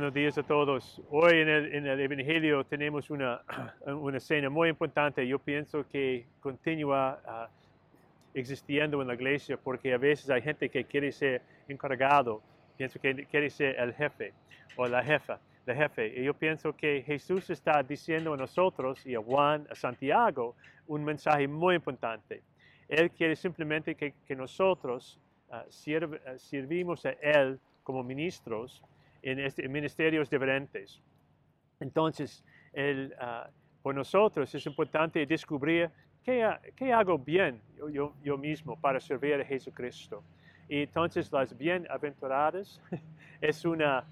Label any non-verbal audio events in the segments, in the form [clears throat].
días a todos. Hoy en el, Evangelio tenemos una, [clears throat] una, escena muy importante. Yo pienso que continúa uh, existiendo en la iglesia porque a veces hay gente que quiere ser encargado, pienso que quiere ser el jefe o la jefa, la jefe. Y yo pienso que Jesús está diciendo a nosotros y a Juan, a Santiago, un mensaje muy importante. Él quiere simplemente que, nosotros uh, sirv, servimos a Él como ministros en, este, ministerios diferentes. Entonces, el, uh, por nosotros es importante descubrir qué, qué hago bien yo, yo, yo, mismo para servir a Jesucristo. Y entonces las bienaventuradas [laughs] es una,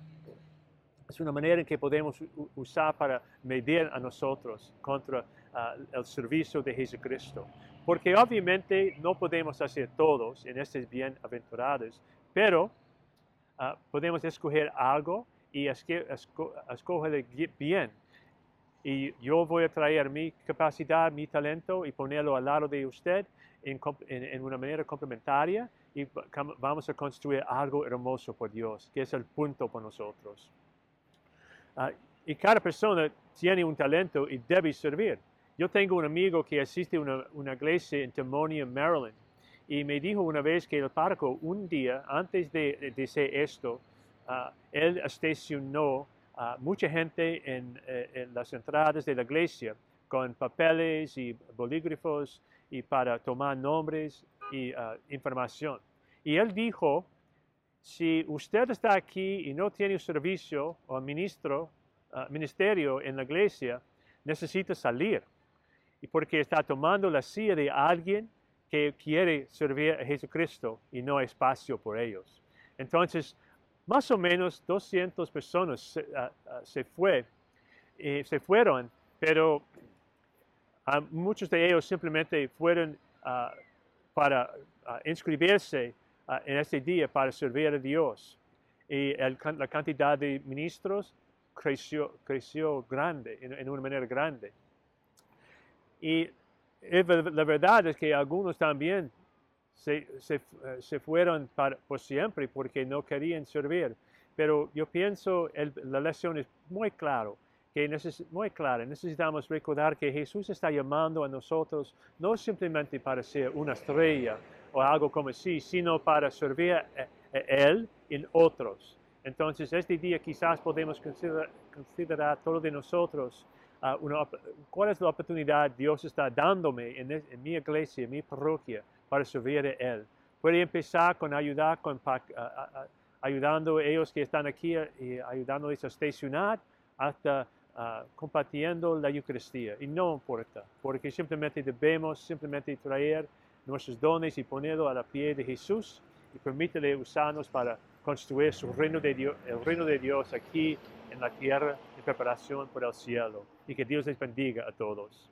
es una manera en que podemos usar para medir a nosotros contra uh, el servicio de Jesucristo. Porque obviamente no podemos hacer todos en estas bienaventuradas, pero uh, podemos escoger algo y escoger bien. Y yo voy a traer mi capacidad, mi talento y ponerlo al lado de usted en, en, en una manera complementaria y vamos a construir algo hermoso por Dios, que es el punto por nosotros. Uh, y cada persona tiene un talento y debe servir. Yo tengo un amigo que asiste a una, una iglesia en Timonium, Maryland, y me dijo una vez que el párroco, un día antes de, de hacer esto, uh, él estacionó a uh, mucha gente en, eh, en, las entradas de la iglesia con papeles y bolígrafos y para tomar nombres y uh, información. Y él dijo, si usted está aquí y no tiene servicio o ministro, ministerio en la iglesia, necesita salir. Y porque está tomando la silla de alguien que quiere servir a Jesucristo y no hay espacio por ellos. Entonces, más o menos 200 personas se, uh, se, fue, eh, se fueron, pero uh, muchos de ellos simplemente fueron para inscribirse en este día para servir a Dios. Y la cantidad de ministros creció, creció grande, en, en una manera grande. Y la verdad es que algunos también se, se, se fueron para, por siempre porque no querían servir. Pero yo pienso el, la lección es muy clara, que neces, muy clara. Necesitamos recordar que Jesús está llamando a nosotros no simplemente para ser una estrella o algo como así, sino para servir a, a Él en otros. Entonces, este día quizás podemos considerar, considerar todo de nosotros uh, una, cuál es la oportunidad Dios está dándome en, en, mi iglesia, en mi parroquia, para servir a Él. Puede empezar con ayudar, con, uh, uh, ayudando a ellos que están aquí y ayudándoles a estacionar, hasta compartiendo la Eucaristía. Y no importa, porque simplemente debemos simplemente traer nuestros dones y ponerlo a la pie de Jesús y permítele usarnos para construir su reino de Dios, el reino de Dios aquí en la tierra en preparación por el cielo. Y que Dios les bendiga a todos.